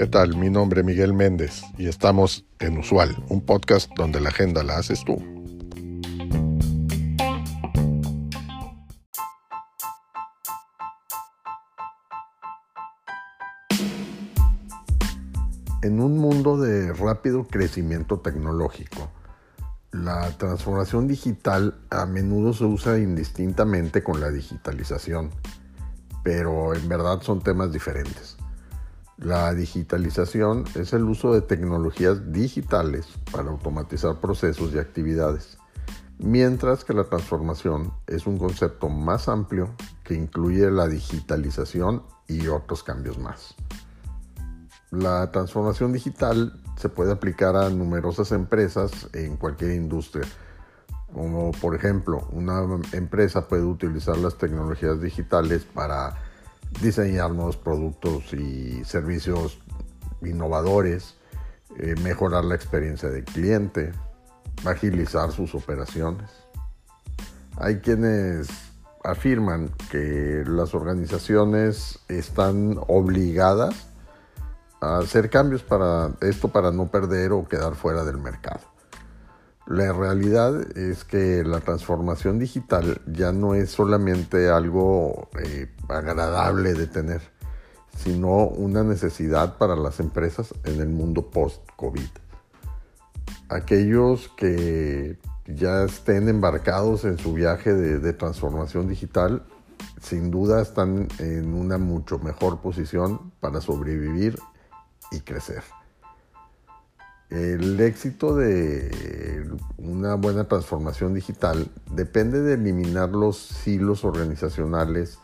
¿Qué tal? Mi nombre es Miguel Méndez y estamos en Usual, un podcast donde la agenda la haces tú. En un mundo de rápido crecimiento tecnológico, la transformación digital a menudo se usa indistintamente con la digitalización, pero en verdad son temas diferentes. La digitalización es el uso de tecnologías digitales para automatizar procesos y actividades, mientras que la transformación es un concepto más amplio que incluye la digitalización y otros cambios más. La transformación digital se puede aplicar a numerosas empresas en cualquier industria. Como por ejemplo, una empresa puede utilizar las tecnologías digitales para diseñar nuevos productos y servicios innovadores, eh, mejorar la experiencia del cliente, agilizar sus operaciones. Hay quienes afirman que las organizaciones están obligadas hacer cambios para esto para no perder o quedar fuera del mercado. La realidad es que la transformación digital ya no es solamente algo eh, agradable de tener, sino una necesidad para las empresas en el mundo post-COVID. Aquellos que ya estén embarcados en su viaje de transformación digital, sin duda están en una mucho mejor posición para sobrevivir y crecer. El éxito de una buena transformación digital depende de eliminar los silos organizacionales,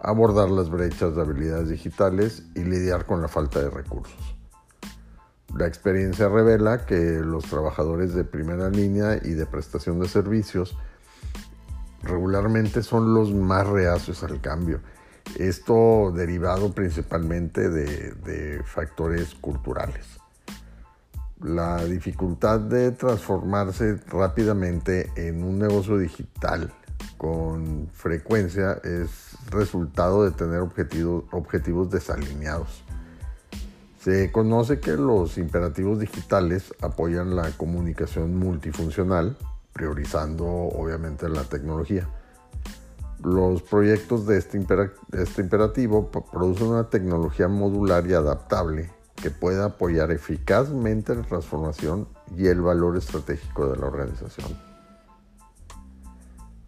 abordar las brechas de habilidades digitales y lidiar con la falta de recursos. La experiencia revela que los trabajadores de primera línea y de prestación de servicios regularmente son los más reacios al cambio esto derivado principalmente de, factores culturales. La dificultad de transformarse rápidamente en un negocio digital con frecuencia es resultado de tener objetivos, objetivos desalineados. Se conoce que los imperativos digitales apoyan la comunicación multifuncional, priorizando obviamente la tecnología los proyectos de este, este, imperativo producen una tecnología modular y adaptable que pueda apoyar eficazmente la transformación y el valor estratégico de la organización.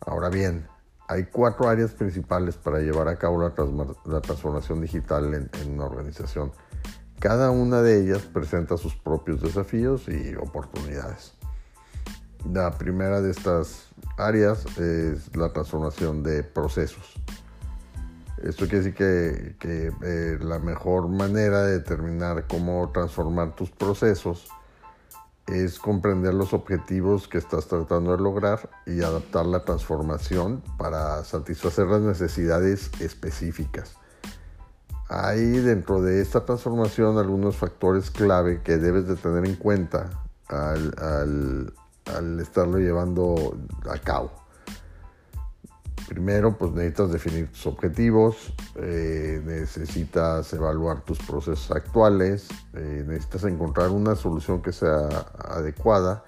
Ahora bien, hay cuatro áreas principales para llevar a cabo la, transformación digital en una organización. Cada una de ellas presenta sus propios desafíos y oportunidades. La primera de estas áreas es la transformación de procesos. Esto quiere decir que, eh, la mejor manera de determinar cómo transformar tus procesos es comprender los objetivos que estás tratando de lograr y adaptar la transformación para satisfacer las necesidades específicas. Hay dentro de esta transformación algunos factores clave que debes de tener en cuenta al, al estarlo llevando a cabo. Primero, pues necesitas definir tus objetivos, eh, necesitas evaluar tus procesos actuales, eh, necesitas encontrar una solución que sea adecuada,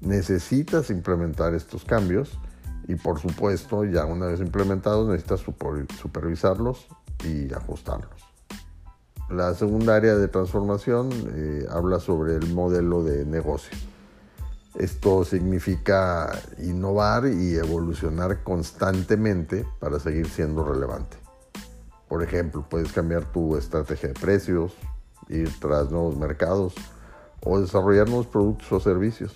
necesitas implementar estos cambios y por supuesto, ya una vez implementados, necesitas supervisarlos y ajustarlos. La segunda área de transformación eh, habla sobre el modelo de negocio. Esto significa innovar y evolucionar constantemente para seguir siendo relevante. Por ejemplo, puedes cambiar tu estrategia de precios, ir tras nuevos mercados o desarrollar nuevos productos o servicios.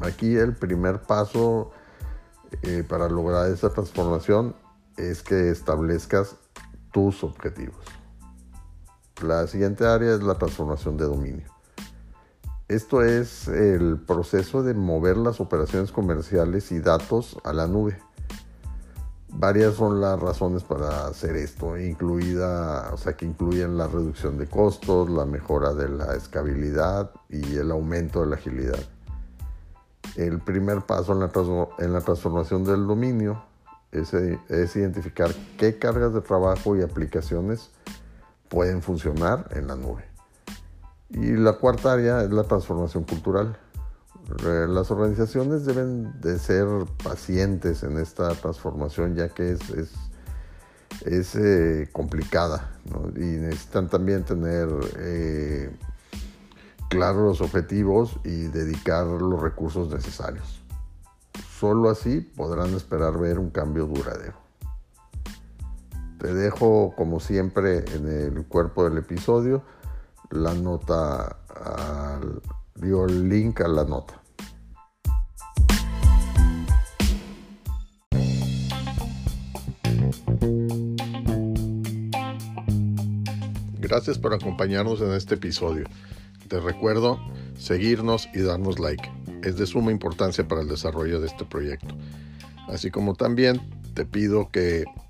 Aquí el primer paso eh, para lograr esta transformación es que establezcas tus objetivos. La siguiente área es la transformación de dominio. Esto es el proceso de mover las operaciones comerciales y datos a la nube. Varias son las razones para hacer esto, incluida, o sea, que incluyen la reducción de costos, la mejora de la escalabilidad y el aumento de la agilidad. El primer paso en la, transformación del dominio es identificar qué cargas de trabajo y aplicaciones pueden funcionar en la nube. Y la cuarta área es la transformación cultural. Las organizaciones deben de ser pacientes en esta transformación ya que es, es, es eh, complicada y necesitan también tener eh, claros los objetivos y dedicar los recursos necesarios. Solo así podrán esperar ver un cambio duradero. Te dejo como siempre en el cuerpo del episodio la nota, al, el link a la nota. Gracias por acompañarnos en este episodio. Te recuerdo seguirnos y darnos like. Es de suma importancia para el desarrollo de este proyecto. Así como también te pido que